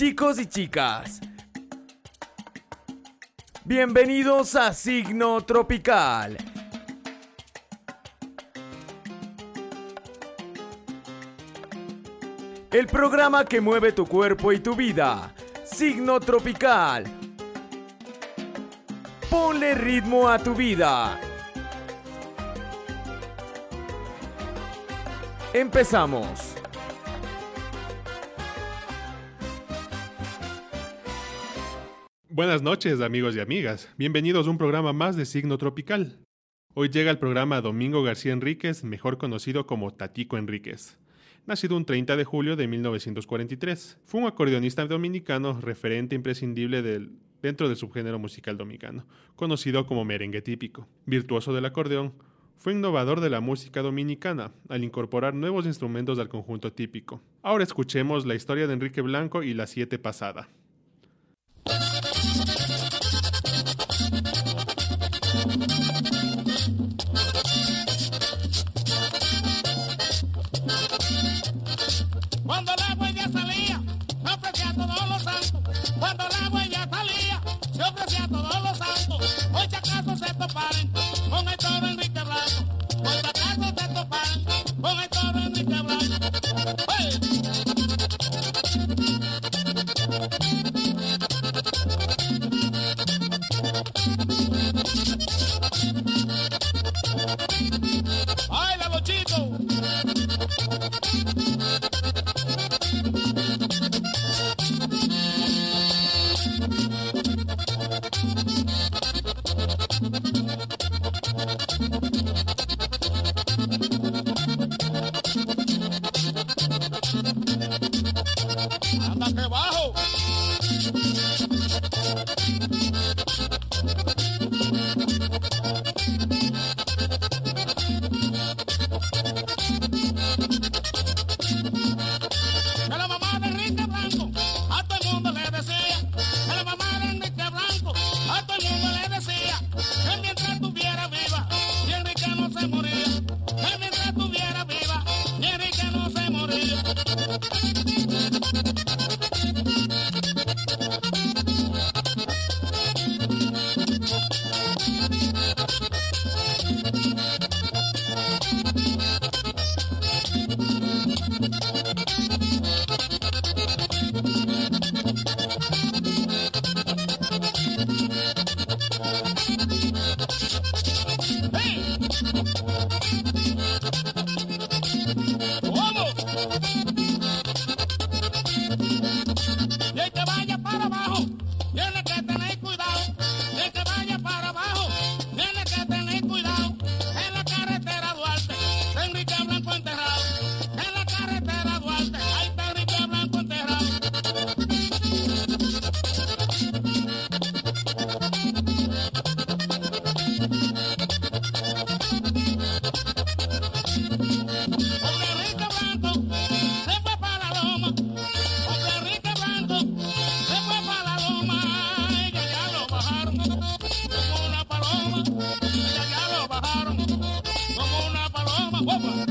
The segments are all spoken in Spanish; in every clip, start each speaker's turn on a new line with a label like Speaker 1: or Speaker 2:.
Speaker 1: Chicos y chicas, bienvenidos a Signo Tropical. El programa que mueve tu cuerpo y tu vida. Signo Tropical. Ponle ritmo a tu vida. Empezamos.
Speaker 2: Buenas noches amigos y amigas, bienvenidos a un programa más de Signo Tropical. Hoy llega el programa Domingo García Enríquez, mejor conocido como Tatico Enríquez. Nacido un 30 de julio de 1943, fue un acordeonista dominicano referente imprescindible dentro del subgénero musical dominicano, conocido como merengue típico. Virtuoso del acordeón, fue innovador de la música dominicana al incorporar nuevos instrumentos al conjunto típico. Ahora escuchemos la historia de Enrique Blanco y la siete pasada.
Speaker 3: Todos los santos. Hoy si acaso se toparen con el toro Enrique Blanco. Hoy si acaso se toparen con el toro paloma. Y ya lo bajaron como una paloma. ¡Guapa!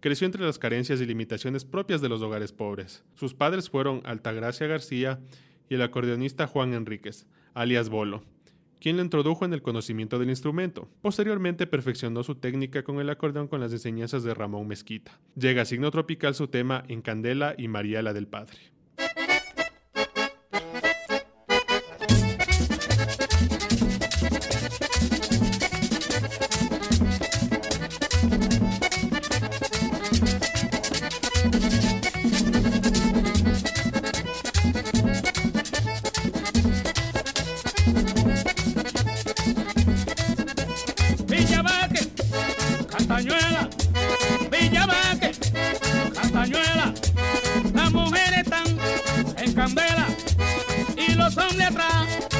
Speaker 2: creció entre las carencias y limitaciones propias de los hogares pobres. Sus padres fueron Altagracia García y el acordeonista Juan Enríquez, alias Bolo, quien le introdujo en el conocimiento del instrumento. Posteriormente perfeccionó su técnica con el acordeón con las enseñanzas de Ramón Mezquita. Llega a Signo Tropical su tema En Candela y María la del Padre.
Speaker 3: candela y los hombres atrás.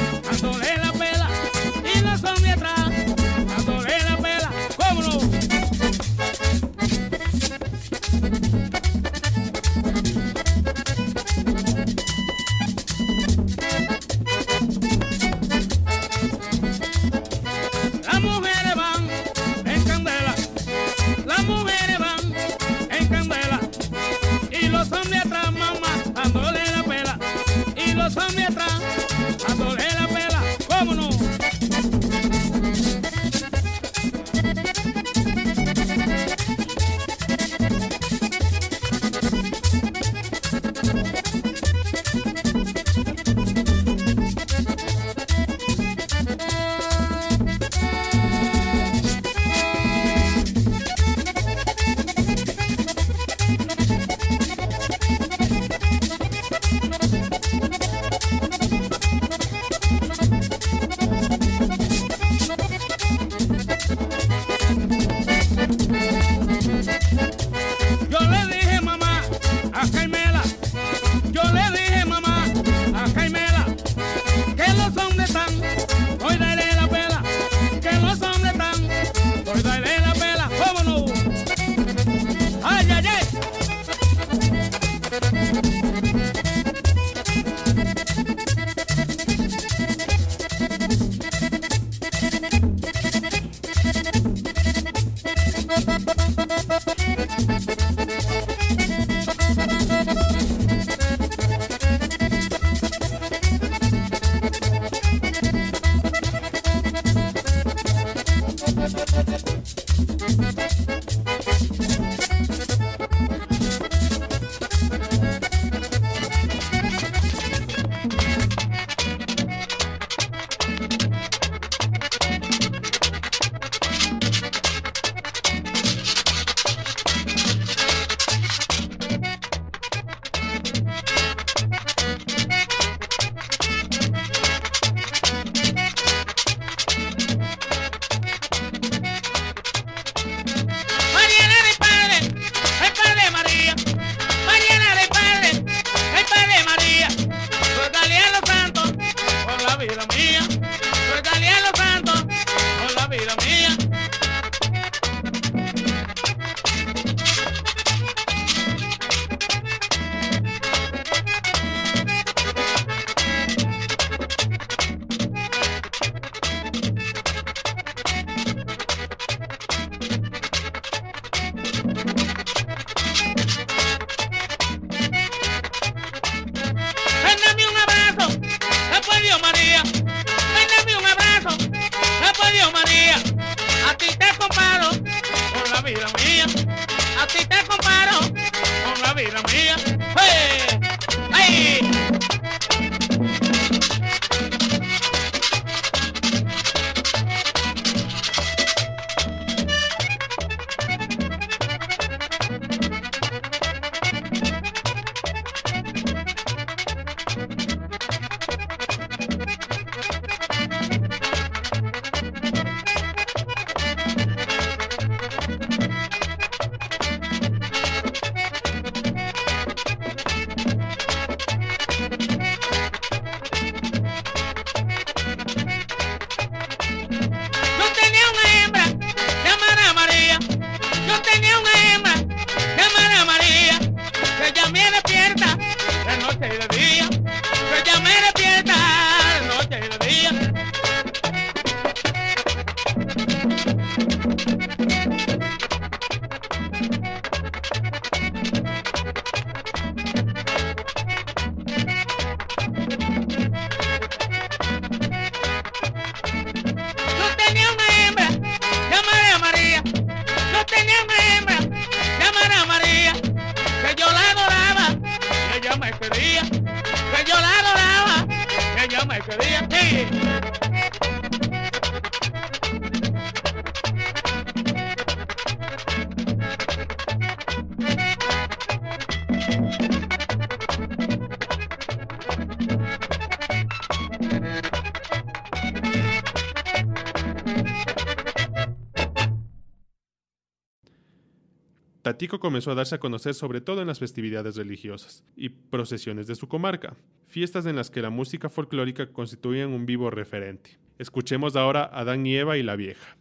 Speaker 3: comenzó a darse a conocer sobre todo en las festividades religiosas y procesiones de su comarca, fiestas en las que la música folclórica constituían un vivo referente. Escuchemos ahora a Adán y Eva y la vieja.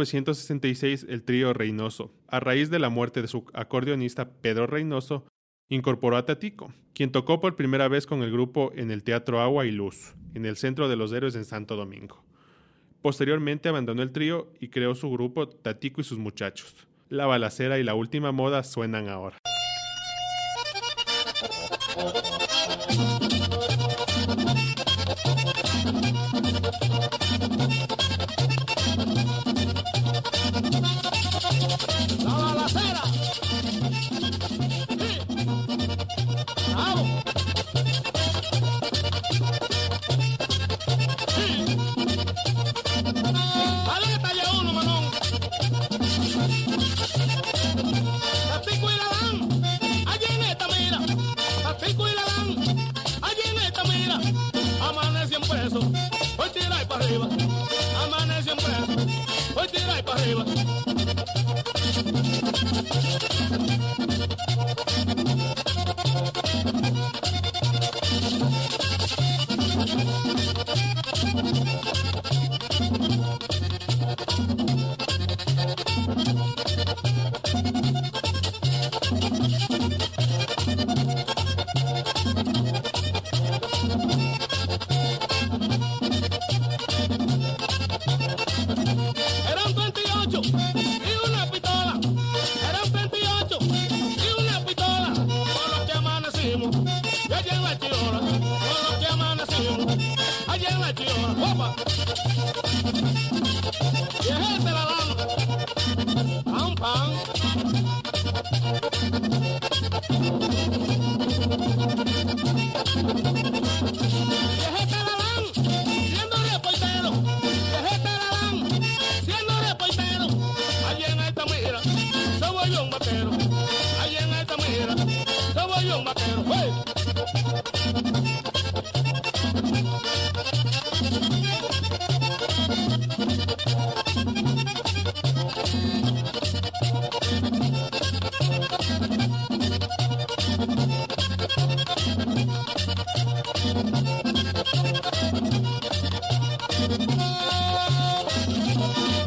Speaker 2: 1966 el trío Reynoso. A raíz de la muerte de su acordeonista Pedro Reynoso, incorporó a Tatico, quien tocó por primera vez con el grupo en el Teatro Agua y Luz, en el Centro de los Héroes en Santo Domingo. Posteriormente abandonó el trío y creó su grupo Tatico y sus muchachos. La balacera y la última moda suenan ahora.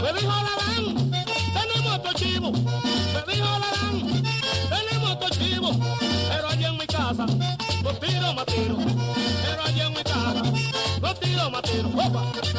Speaker 3: Me dijo Alarán, tenemos cochivo. Me dijo la Alarán, tenemos cochivo. Pero allí en mi casa, los tiro, matiro. Pero allí en mi casa, los tiro, matiro. Opa.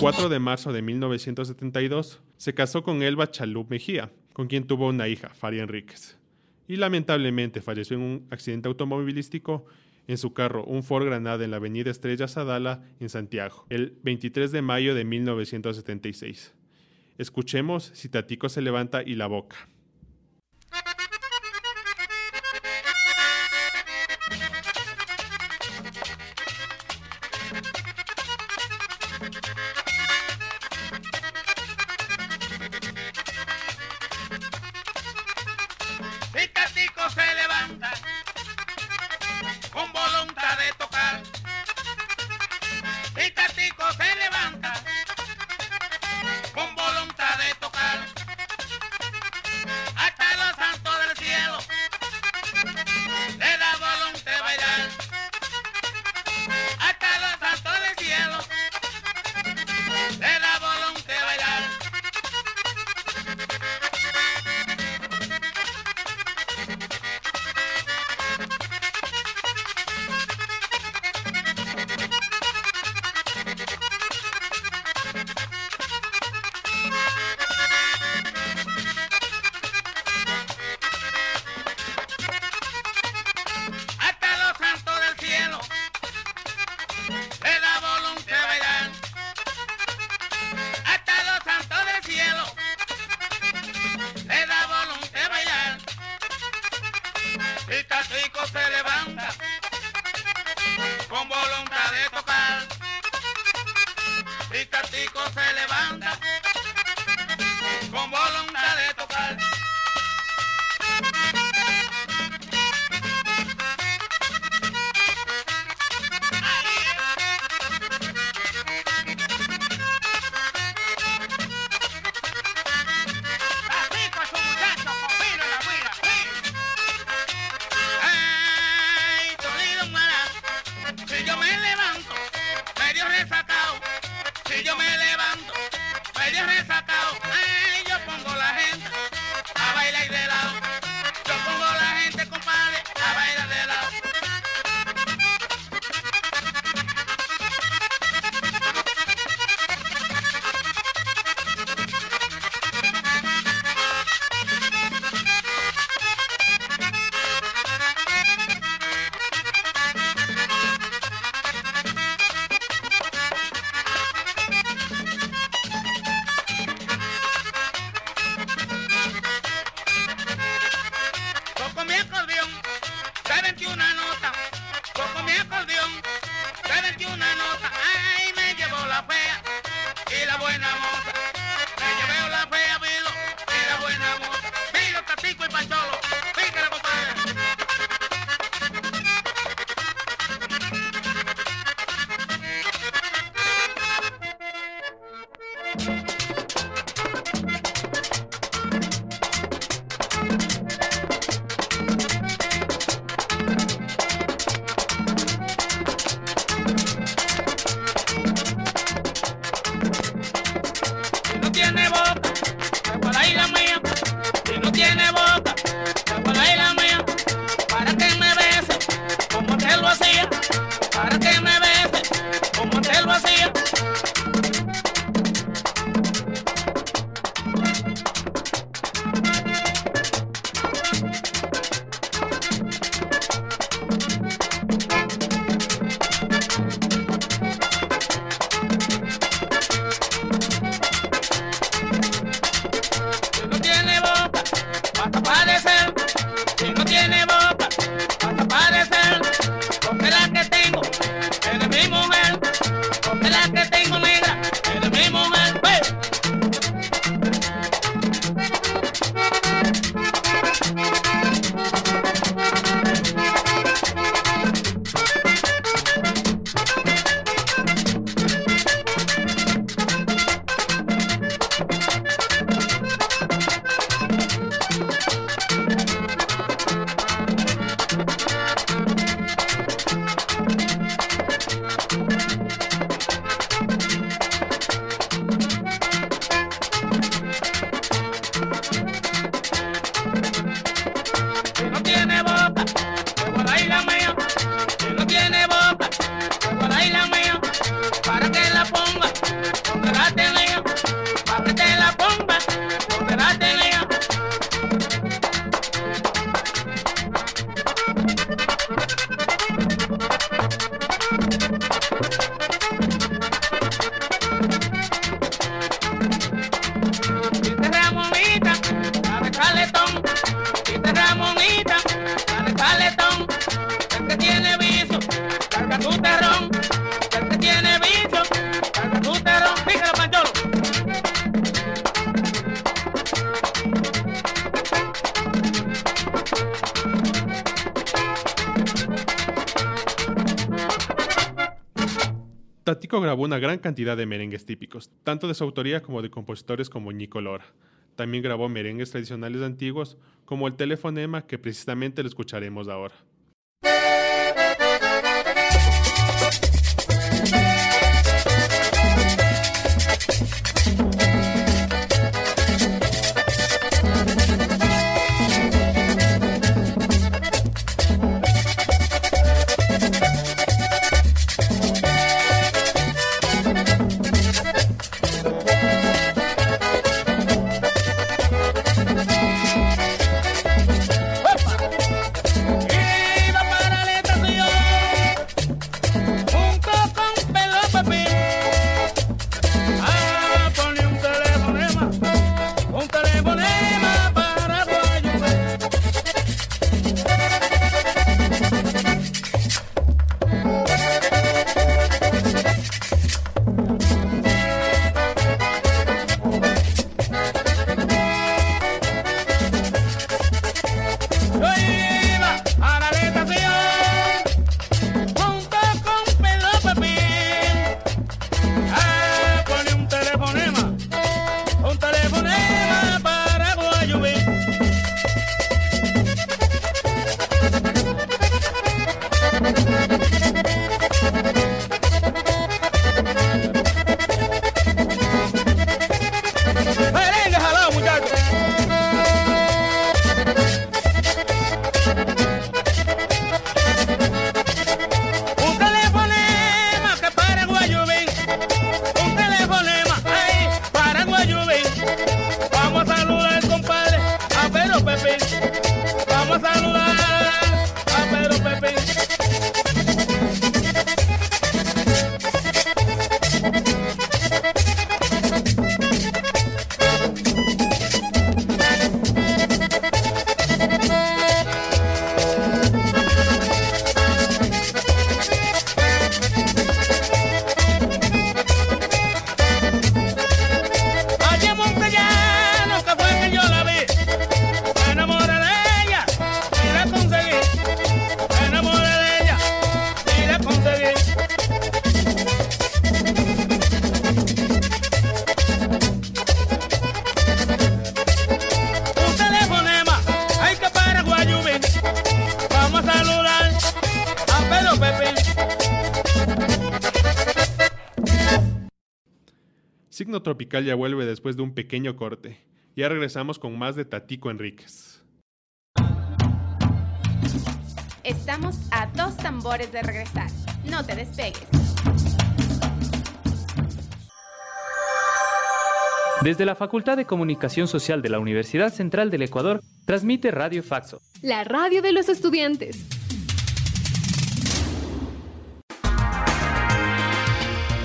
Speaker 3: 4 de marzo de 1972 se casó con Elba Chalup Mejía, con quien tuvo una hija, Faria Enríquez. Y lamentablemente falleció en un accidente automovilístico en su carro, un Ford Granada en la avenida Estrella Sadala, en Santiago, el 23 de mayo de 1976. Escuchemos si Tatico se levanta y la boca.
Speaker 4: Tatico
Speaker 2: grabó una gran cantidad de merengues típicos, tanto de su autoría como de compositores como Nico Lora. También grabó merengues tradicionales antiguos, como el telefonema que precisamente lo escucharemos ahora. Ya vuelve después de un pequeño corte. Ya regresamos con más de Tatico Enríquez.
Speaker 5: Estamos a dos tambores de regresar. No te despegues.
Speaker 6: Desde la Facultad de Comunicación Social de la Universidad Central del Ecuador, transmite Radio Faxo.
Speaker 7: La radio de los estudiantes.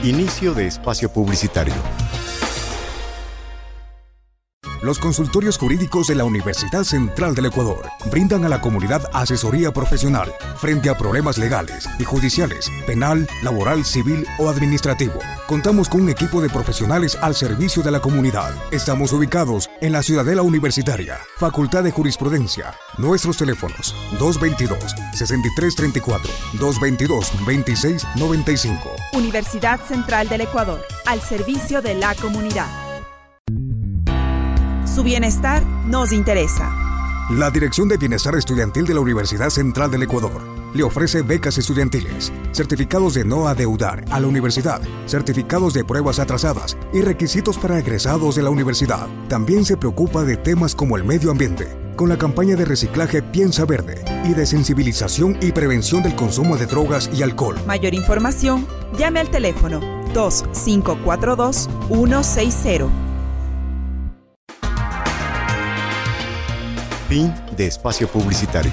Speaker 8: Inicio de espacio publicitario. Los consultorios jurídicos de la Universidad Central del Ecuador brindan a la comunidad asesoría profesional frente a problemas legales y judiciales, penal, laboral, civil o administrativo. Contamos con un equipo de profesionales al servicio de la comunidad. Estamos ubicados en la Ciudadela Universitaria, Facultad de Jurisprudencia. Nuestros teléfonos 222-6334, 222-2695.
Speaker 9: Universidad Central del Ecuador, al servicio de la comunidad. Su bienestar nos interesa.
Speaker 8: La Dirección de Bienestar Estudiantil de la Universidad Central del Ecuador le ofrece becas estudiantiles, certificados de no adeudar a la universidad, certificados de pruebas atrasadas y requisitos para egresados de la universidad. También se preocupa de temas como el medio ambiente, con la campaña de reciclaje Piensa Verde y de sensibilización y prevención del consumo de drogas y alcohol.
Speaker 9: Mayor información, llame al teléfono 2542-160.
Speaker 8: Fin de espacio publicitario.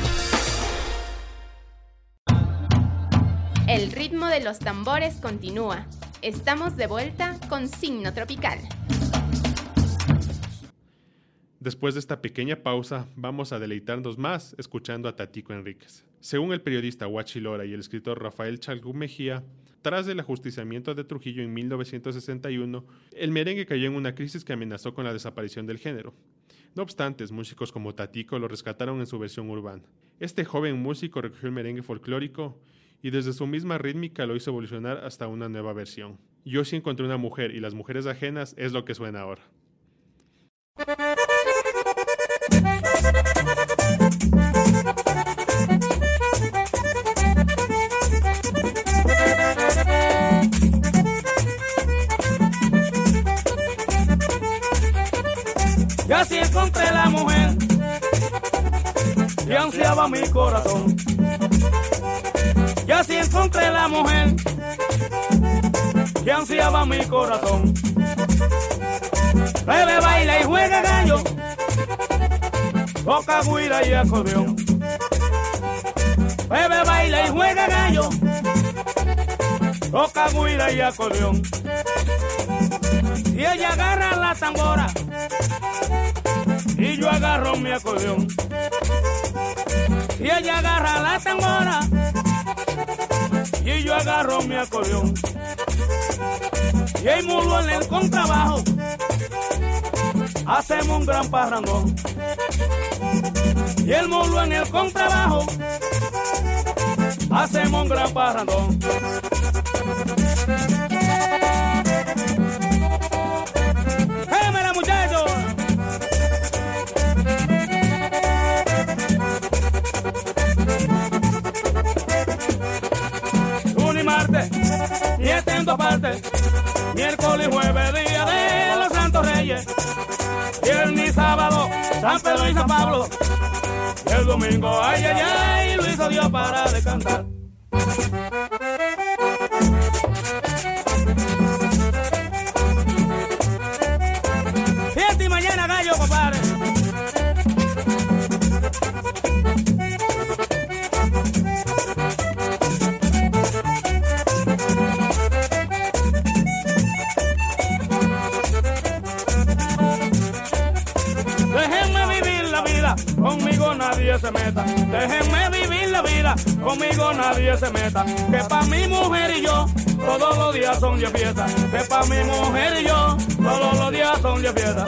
Speaker 5: El ritmo de los tambores continúa. Estamos de vuelta con Signo Tropical.
Speaker 2: Después de esta pequeña pausa, vamos a deleitarnos más escuchando a Tatico Enríquez. Según el periodista Huachi Lora y el escritor Rafael Chalgú Mejía, tras el ajusticiamiento de Trujillo en 1961, el merengue cayó en una crisis que amenazó con la desaparición del género. No obstante, músicos como Tatico lo rescataron en su versión urbana. Este joven músico recogió el merengue folclórico y desde su misma rítmica lo hizo evolucionar hasta una nueva versión. Yo sí encontré una mujer y las mujeres ajenas es lo que suena ahora.
Speaker 3: Que ansiaba mi corazón. Y así encontré la mujer que ansiaba mi corazón. Bebe, baila y juega gallo, toca guira y acordeón. Bebe, baila y juega gallo, toca guira y acordeón. Y ella agarra la tambora y yo agarro mi acordeón. Y ella agarra la tambora y yo agarro mi acordeón. Y el mulo en el contrabajo hacemos un gran parrandón. Y el mulo en el contrabajo hacemos un gran parrandón. San Pedro y San Pablo, el domingo, ay, ay, ay, lo hizo Dios para de Que pa' mi mujer y yo, todos los días son de fiesta. Que pa' mi mujer y yo, todos los días son de fiesta.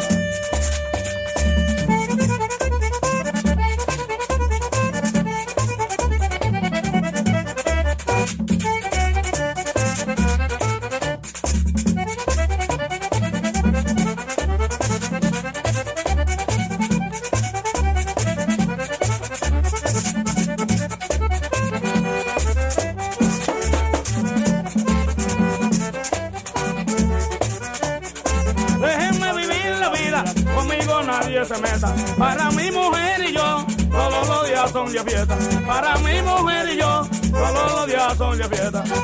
Speaker 3: Todos los días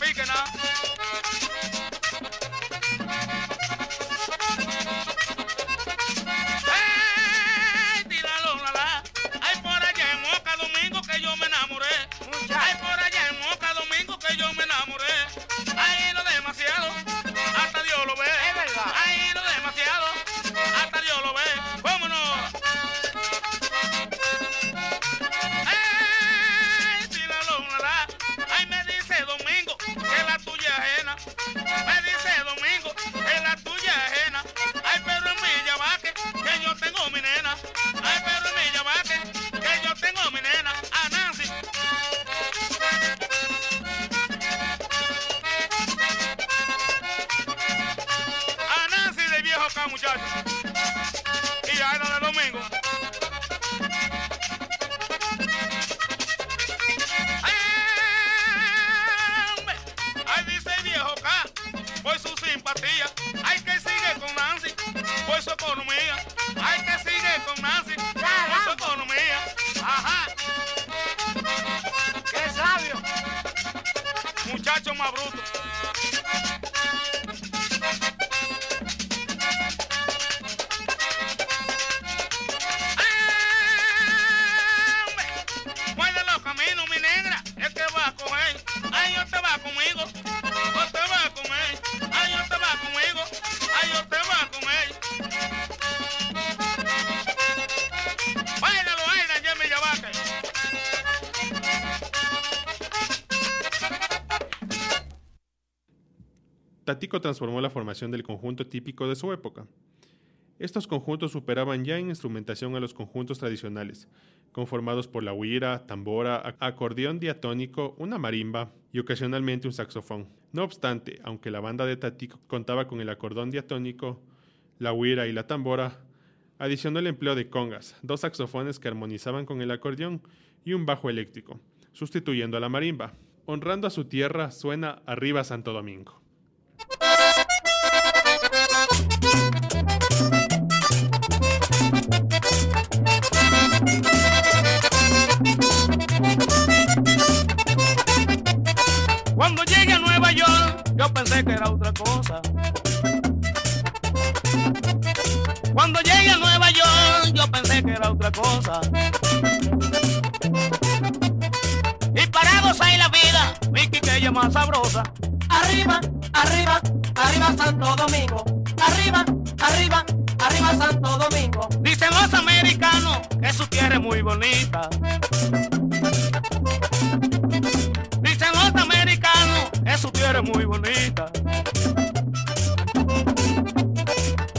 Speaker 3: piquen,
Speaker 2: eh? Transformó la formación del conjunto típico de su época. Estos conjuntos superaban ya en instrumentación a los conjuntos tradicionales, conformados por la huira, tambora, ac- acordeón diatónico, una marimba y ocasionalmente un saxofón. No obstante, aunque la banda de Tatico contaba con el acordeón diatónico, la huira y la tambora, adicionó el empleo de congas, dos saxofones que armonizaban con el acordeón y un bajo eléctrico, sustituyendo a la marimba. Honrando a su tierra suena Arriba Santo Domingo.
Speaker 3: Cuando llegué a Nueva York, yo pensé que era otra cosa. Cuando llegué a Nueva York, yo pensé que era otra cosa. Y para gozar la vida, vi que ella más sabrosa.
Speaker 10: Arriba, arriba, arriba Santo Domingo. Arriba, arriba, arriba Santo Domingo.
Speaker 3: Dicen los americanos que su tierra es muy bonita. Dicen los americanos que su tierra es muy bonita.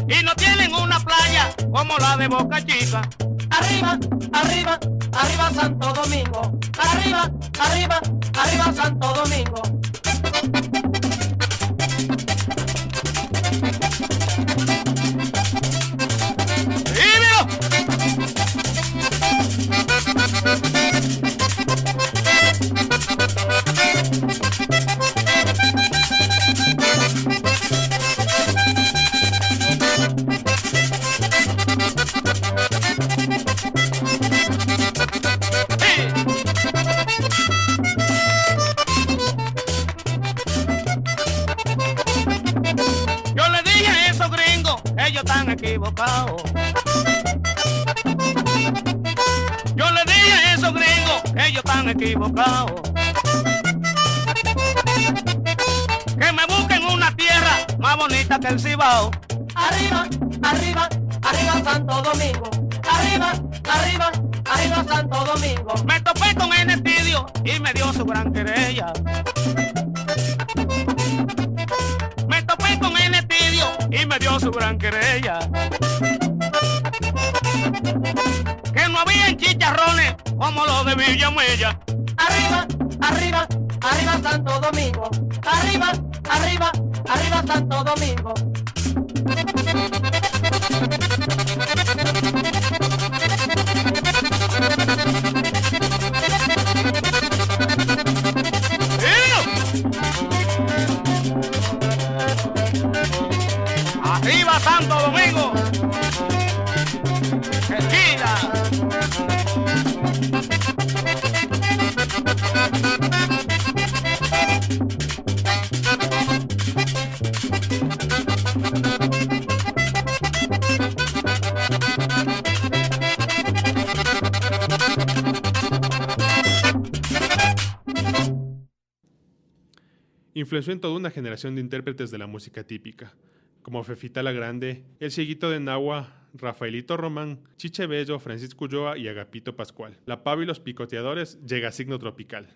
Speaker 3: Y no tienen una playa como la de Boca Chica.
Speaker 10: Arriba, arriba, arriba Santo Domingo. Arriba, arriba, arriba Santo Domingo.
Speaker 3: Que el Cibao.
Speaker 10: Arriba, arriba, arriba Santo Domingo. Arriba, arriba, arriba Santo Domingo.
Speaker 3: Me topé con el estudio y me dio su gran querella. Me topé con el estudio y me dio su gran querella. Que no había chicharrones como los de Villamuella.
Speaker 10: Arriba, arriba, arriba Santo Domingo. Arriba, arriba, arriba Santo Domingo.
Speaker 2: Influenció en toda una generación de intérpretes de la música típica, como Fefita la Grande, El Cieguito de Nahua, Rafaelito Román, Chiche Bello, Francisco Ulloa y Agapito Pascual. La Pava y los Picoteadores llega a signo tropical.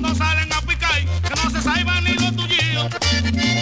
Speaker 3: cuando salen a picar, que no se salvan ni los tuyos.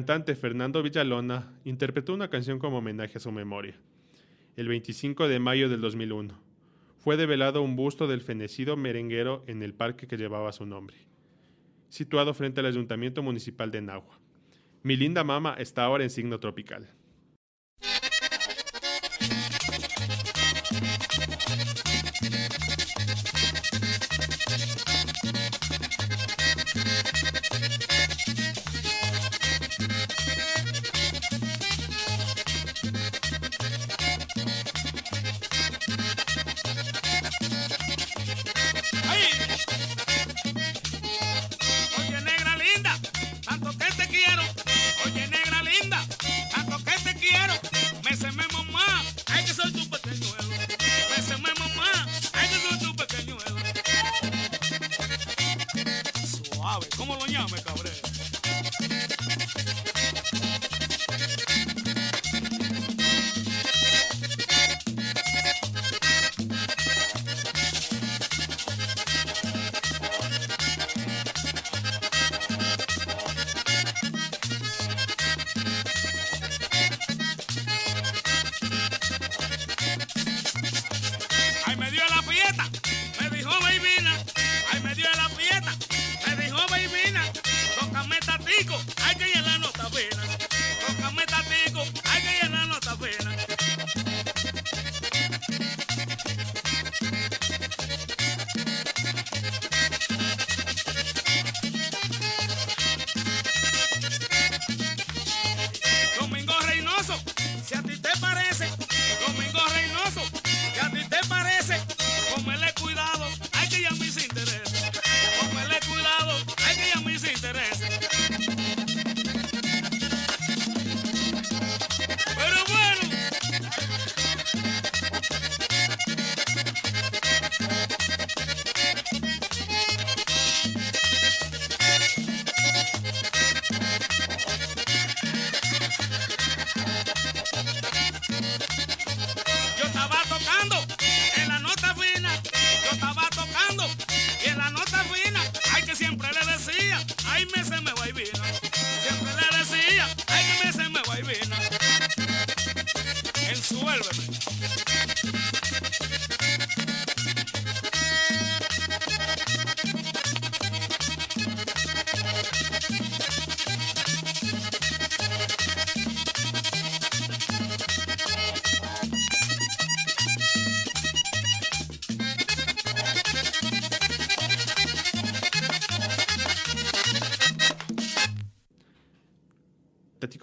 Speaker 2: cantante Fernando Villalona interpretó una canción como homenaje a su memoria. El 25 de mayo del 2001 fue develado un busto del fenecido merenguero en el parque que llevaba su nombre, situado frente al Ayuntamiento Municipal de Nahua. Mi linda mama está ahora en signo tropical.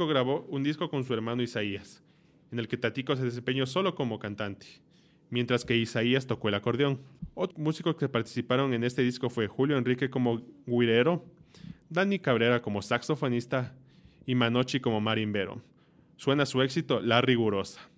Speaker 3: grabó un disco con su hermano Isaías, en el que Tatico se desempeñó solo como cantante, mientras que Isaías tocó el acordeón. Otros músicos que participaron en este disco fue Julio Enrique como guirero, Dani Cabrera como saxofonista y Manochi como marimbero. Suena su éxito La Rigurosa.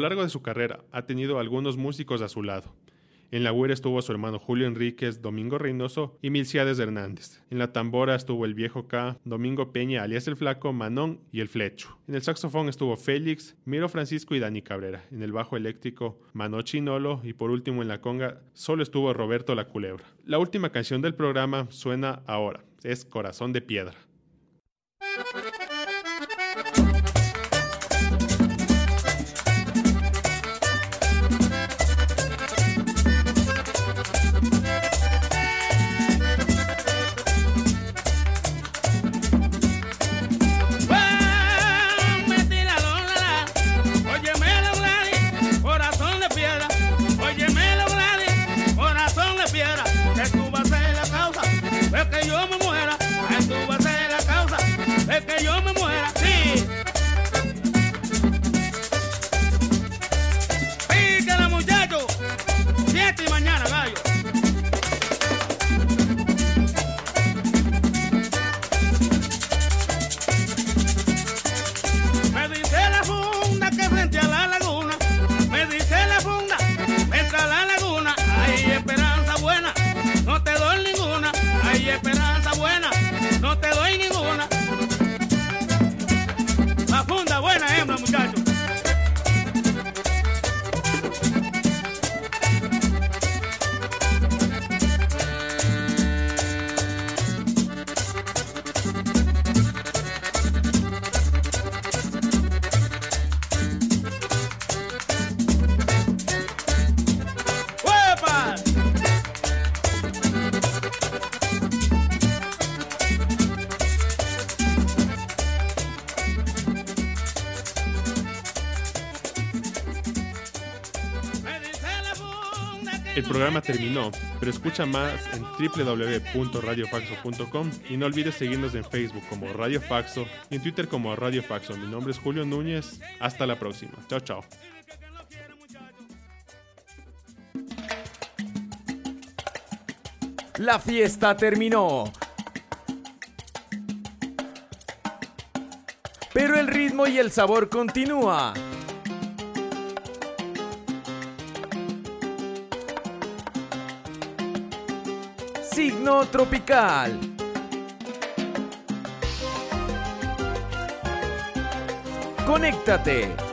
Speaker 3: largo de su carrera ha tenido algunos músicos a su lado.
Speaker 2: En la güera estuvo su hermano Julio Enríquez, Domingo Reynoso y Milciades Hernández. En la tambora estuvo el viejo K, Domingo Peña, alias el Flaco, Manón y el Flecho. En el saxofón estuvo Félix, Miro Francisco y Dani Cabrera. En el bajo eléctrico, Mano Chinolo y por último en la conga solo estuvo Roberto La Culebra. La última canción del programa suena ahora, es Corazón de Piedra. Programa terminó, pero escucha más en www.radiofaxo.com y no olvides seguirnos en Facebook como Radio Faxo y en Twitter como Radio Faxo. Mi nombre es Julio Núñez. Hasta la próxima. Chao, chao.
Speaker 1: La fiesta terminó. Pero el ritmo y el sabor continúa. Tropical. Conéctate